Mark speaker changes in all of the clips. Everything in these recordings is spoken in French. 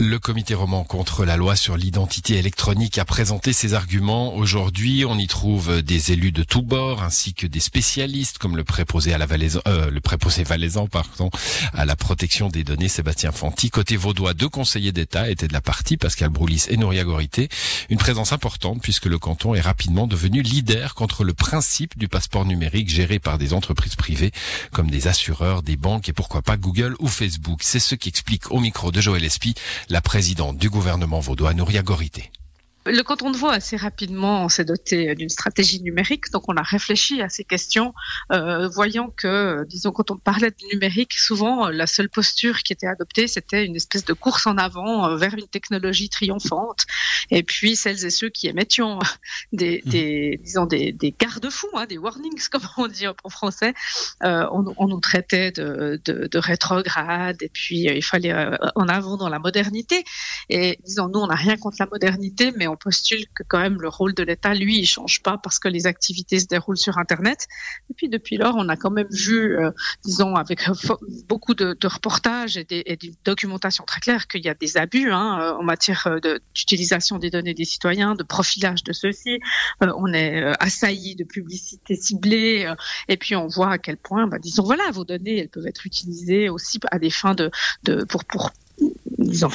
Speaker 1: Le comité roman contre la loi sur l'identité électronique a présenté ses arguments. Aujourd'hui, on y trouve des élus de tous bords ainsi que des spécialistes comme le préposé à la valaisan, euh, le préposé valaisan, pardon, à la protection des données Sébastien Fanti. Côté vaudois, deux conseillers d'État étaient de la partie, Pascal Broulis et Nouria Gorité. Une présence importante puisque le canton est rapidement devenu leader contre le principe du passeport numérique géré par des entreprises privées comme des assureurs, des banques et pourquoi pas Google ou Facebook. C'est ce qui explique au micro de Joël Espy la présidente du gouvernement vaudois, Nouria Gorité.
Speaker 2: Le canton de Vaud, assez rapidement, s'est doté d'une stratégie numérique. Donc, on a réfléchi à ces questions, euh, voyant que, disons, quand on parlait de numérique, souvent, la seule posture qui était adoptée, c'était une espèce de course en avant euh, vers une technologie triomphante. Et puis, celles et ceux qui émettions des, mmh. des disons, des, des garde-fous, hein, des warnings, comme on dit en français, euh, on, on, nous traitait de, de, de rétrograde. Et puis, il fallait en avant dans la modernité. Et disons, nous, on n'a rien contre la modernité, mais on postule que quand même le rôle de l'État, lui, il change pas parce que les activités se déroulent sur Internet. Et puis depuis lors, on a quand même vu, euh, disons, avec beaucoup de, reportages et, des, documentation très claire qu'il y a des abus hein, euh, en matière euh, d'utilisation des données des citoyens, de profilage de ceux-ci. Euh, on est assailli de publicité ciblée et puis on voit à quel point, bah, disons, voilà, vos données, elles peuvent être utilisées aussi à des fins de, de pour, pour ils ont,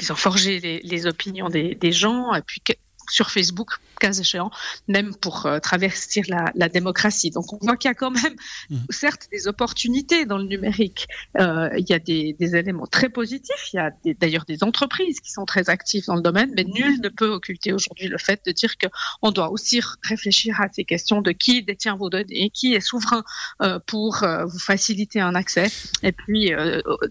Speaker 2: ils ont forgé les, opinions des, des, gens, et puis sur Facebook, cas échéant, même pour euh, traverser la, la, démocratie. Donc on voit qu'il y a quand même, mmh. certes, des opportunités dans le numérique. Euh, il y a des, des, éléments très positifs. Il y a d'ailleurs des entreprises qui sont très actives dans le domaine, mais nul ne peut occulter aujourd'hui le fait de dire que on doit aussi réfléchir à ces questions de qui détient vos données, qui est souverain euh, pour vous faciliter un accès, et puis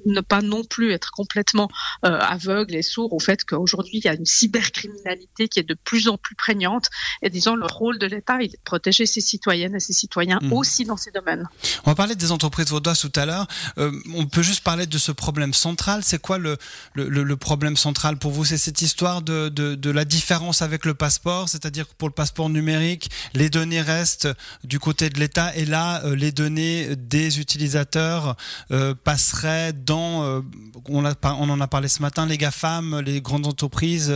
Speaker 2: ne pas non plus être complètement aveugle et sourd au fait qu'aujourd'hui il y a une cybercriminalité qui est de plus en plus prégnante. Et disons, le rôle de l'État, il est de protéger ses citoyennes et ses citoyens mmh. aussi dans ces domaines.
Speaker 3: On va parler des entreprises vaudoises tout à l'heure. Euh, on peut juste parler de ce problème central. C'est quoi le, le, le, problème central pour vous? C'est cette histoire de, de, de, la différence avec le passeport, c'est-à-dire que pour le passeport numérique, les données restent du côté de l'État et là, euh, les données des utilisateurs euh, passeraient dans, on, a, on, en a parlé ce matin, les GAFAM, les grandes entreprises,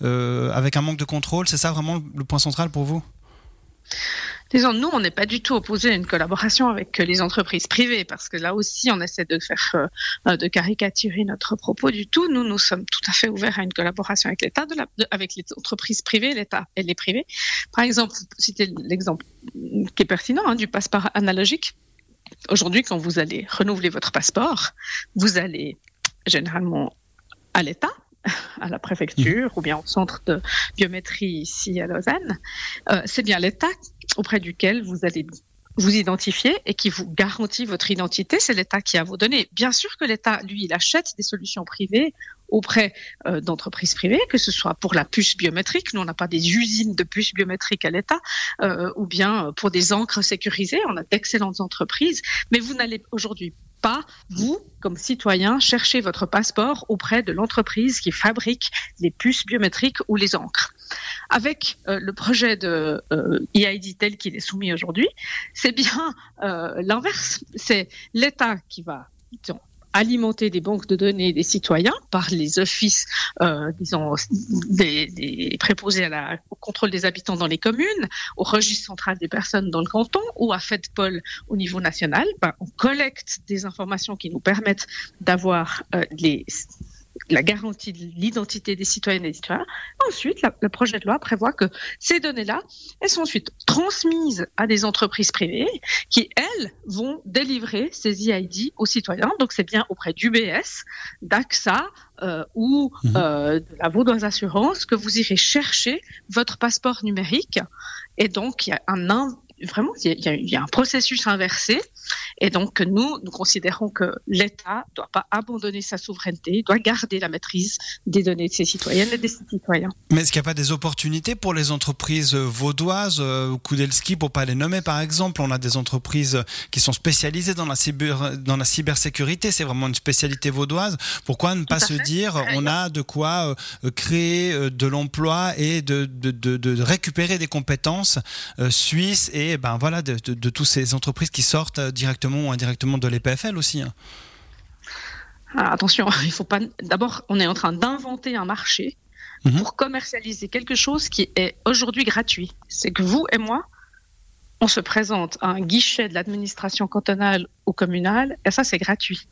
Speaker 3: avec un manque de contrôle. C'est ça vraiment le point central pour vous?
Speaker 2: Disons, nous, on n'est pas du tout opposé à une collaboration avec les entreprises privées, parce que là aussi, on essaie de faire, euh, de caricaturer notre propos du tout. Nous, nous sommes tout à fait ouverts à une collaboration avec l'État, avec les entreprises privées, l'État et les privés. Par exemple, c'était l'exemple qui est pertinent hein, du passeport analogique. Aujourd'hui, quand vous allez renouveler votre passeport, vous allez généralement à l'État, à la préfecture ou bien au centre de biométrie ici à Lausanne, euh, c'est bien l'État auprès duquel vous allez vous identifier et qui vous garantit votre identité, c'est l'État qui a vos données. Bien sûr que l'État, lui, il achète des solutions privées auprès euh, d'entreprises privées, que ce soit pour la puce biométrique, nous on n'a pas des usines de puces biométriques à l'État, euh, ou bien pour des encres sécurisées, on a d'excellentes entreprises, mais vous n'allez aujourd'hui pas, vous, comme citoyen, chercher votre passeport auprès de l'entreprise qui fabrique les puces biométriques ou les encres. Avec euh, le projet de euh, EID tel qu'il est soumis aujourd'hui, c'est bien euh, l'inverse. C'est l'État qui va alimenter des banques de données des citoyens par les offices, euh, disons, des, des préposés à la, au contrôle des habitants dans les communes, au registre central des personnes dans le canton ou à FedPol au niveau national. Ben, on collecte des informations qui nous permettent d'avoir euh, les la garantie de l'identité des citoyennes et des citoyens. Ensuite, la, le projet de loi prévoit que ces données-là, elles sont ensuite transmises à des entreprises privées qui, elles, vont délivrer ces EID aux citoyens. Donc, c'est bien auprès d'UBS, d'AXA euh, ou mmh. euh, de la Vaudoise Assurance que vous irez chercher votre passeport numérique. Et donc, il y a un, vraiment, il y, a, il y, a, un processus inversé. Et donc, nous, nous considérons que l'État ne doit pas abandonner sa souveraineté, doit garder la maîtrise des données de ses citoyennes et des citoyens.
Speaker 3: Mais est-ce qu'il n'y a pas des opportunités pour les entreprises vaudoises, euh, Kudelski, pour pas les nommer par exemple? On a des entreprises qui sont spécialisées dans la, cyber, dans la cybersécurité, c'est vraiment une spécialité vaudoise. Pourquoi ne pas se fait. dire on a de quoi euh, créer euh, de l'emploi et de, de, de, de, récupérer des compétences suisses et ben voilà de, de, de toutes ces entreprises qui sortent directement ou indirectement de l'EPFL aussi. Hein.
Speaker 2: Ah, attention, il faut pas. D'abord, on est en train d'inventer un marché mhm. pour commercialiser quelque chose qui est aujourd'hui gratuit. C'est que vous et moi, on se présente à un guichet de l'administration cantonale ou communale, et ça, c'est gratuit.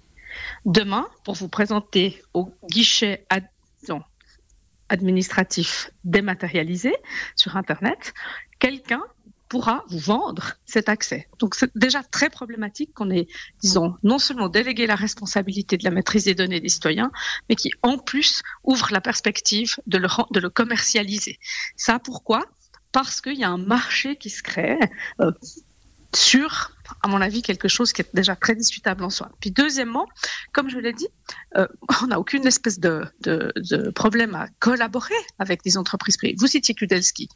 Speaker 2: Demain, pour vous présenter au guichet administratif dématérialisé sur Internet, quelqu'un pourra vous vendre cet accès. Donc c'est déjà très problématique qu'on ait, disons, non seulement délégué la responsabilité de la maîtrise des données des citoyens, mais qui en plus ouvre la perspective de le, de le commercialiser. Ça pourquoi? Parce qu'il y a un marché qui se crée euh, sur à mon avis, quelque chose qui est déjà très discutable en soi. Puis deuxièmement, comme je l'ai dit, euh, on n'a aucune espèce de, de, problème à collaborer avec des entreprises privées. Vous citiez Kudelski.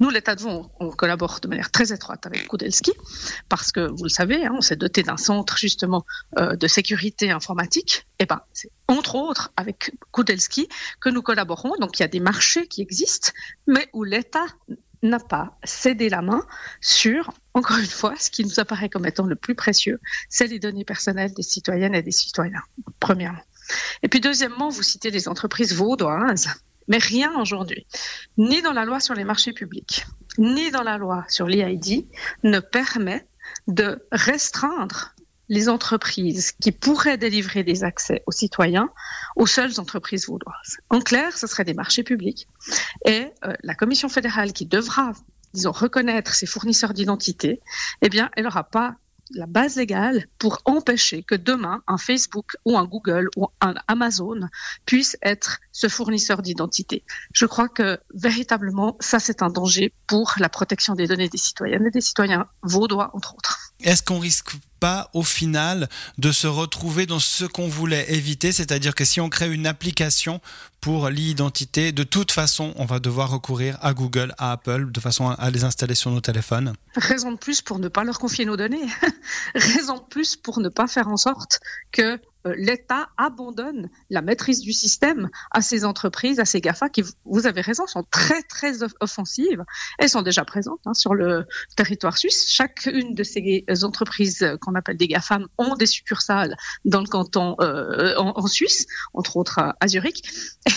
Speaker 2: Nous, l'État de Vaud, on collabore de manière très étroite avec Kudelski parce que, vous le savez, hein, on s'est doté d'un centre justement euh, de sécurité informatique. Et ben, c'est entre autres avec Kudelski que nous collaborons. Donc, il y a des marchés qui existent, mais où l'État n'a pas cédé la main sur, encore une fois, ce qui nous apparaît comme étant le plus précieux, c'est les données personnelles des citoyennes et des citoyens, premièrement. Et puis deuxièmement, vous citez les entreprises vaudoises, mais rien aujourd'hui, ni dans la loi sur les marchés publics, ni dans la loi sur l'IID, ne permet de restreindre les entreprises qui pourraient délivrer des accès aux citoyens aux seules entreprises vaudoises. En clair, ce serait des marchés publics. Et euh, la Commission fédérale qui devra, disons, reconnaître ces fournisseurs d'identité, eh bien, elle n'aura pas la base légale pour empêcher que demain un Facebook ou un Google ou un Amazon puisse être ce fournisseur d'identité. Je crois que véritablement, ça c'est un danger pour la protection des données des citoyennes et des citoyens vaudois, entre autres.
Speaker 3: Est-ce qu'on risque pas au final de se retrouver dans ce qu'on voulait éviter, c'est-à-dire que si on crée une application pour l'identité, de toute façon, on va devoir recourir à Google, à Apple, de façon à les installer sur nos téléphones.
Speaker 2: Raison de plus pour ne pas leur confier nos données. Raison de plus pour ne pas faire en sorte que l'État abandonne la maîtrise du système à ces entreprises, à ces GAFA qui, vous avez raison, sont très très offensives. Elles sont déjà présentes hein, sur le territoire suisse. Chacune de ces entreprises qu'on appelle des GAFAM ont des succursales dans le canton euh, en, Suisse, entre autres à Zurich.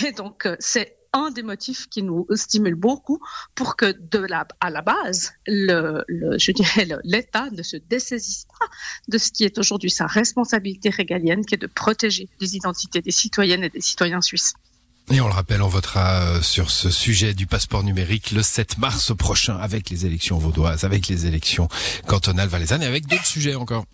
Speaker 2: Et donc euh, c'est un des motifs qui nous stimule beaucoup pour que de la, à la base, le, je dirais l'État ne se dessaisisse pas de ce qui est aujourd'hui sa responsabilité régalienne, qui est de protéger les identités des citoyennes et des citoyens suisses.
Speaker 1: Et on le rappelle, on votera euh, sur ce sujet du passeport numérique le 7 mars prochain avec les élections vaudoises, avec les élections cantonales valaisannes et avec d'autres sujets encore.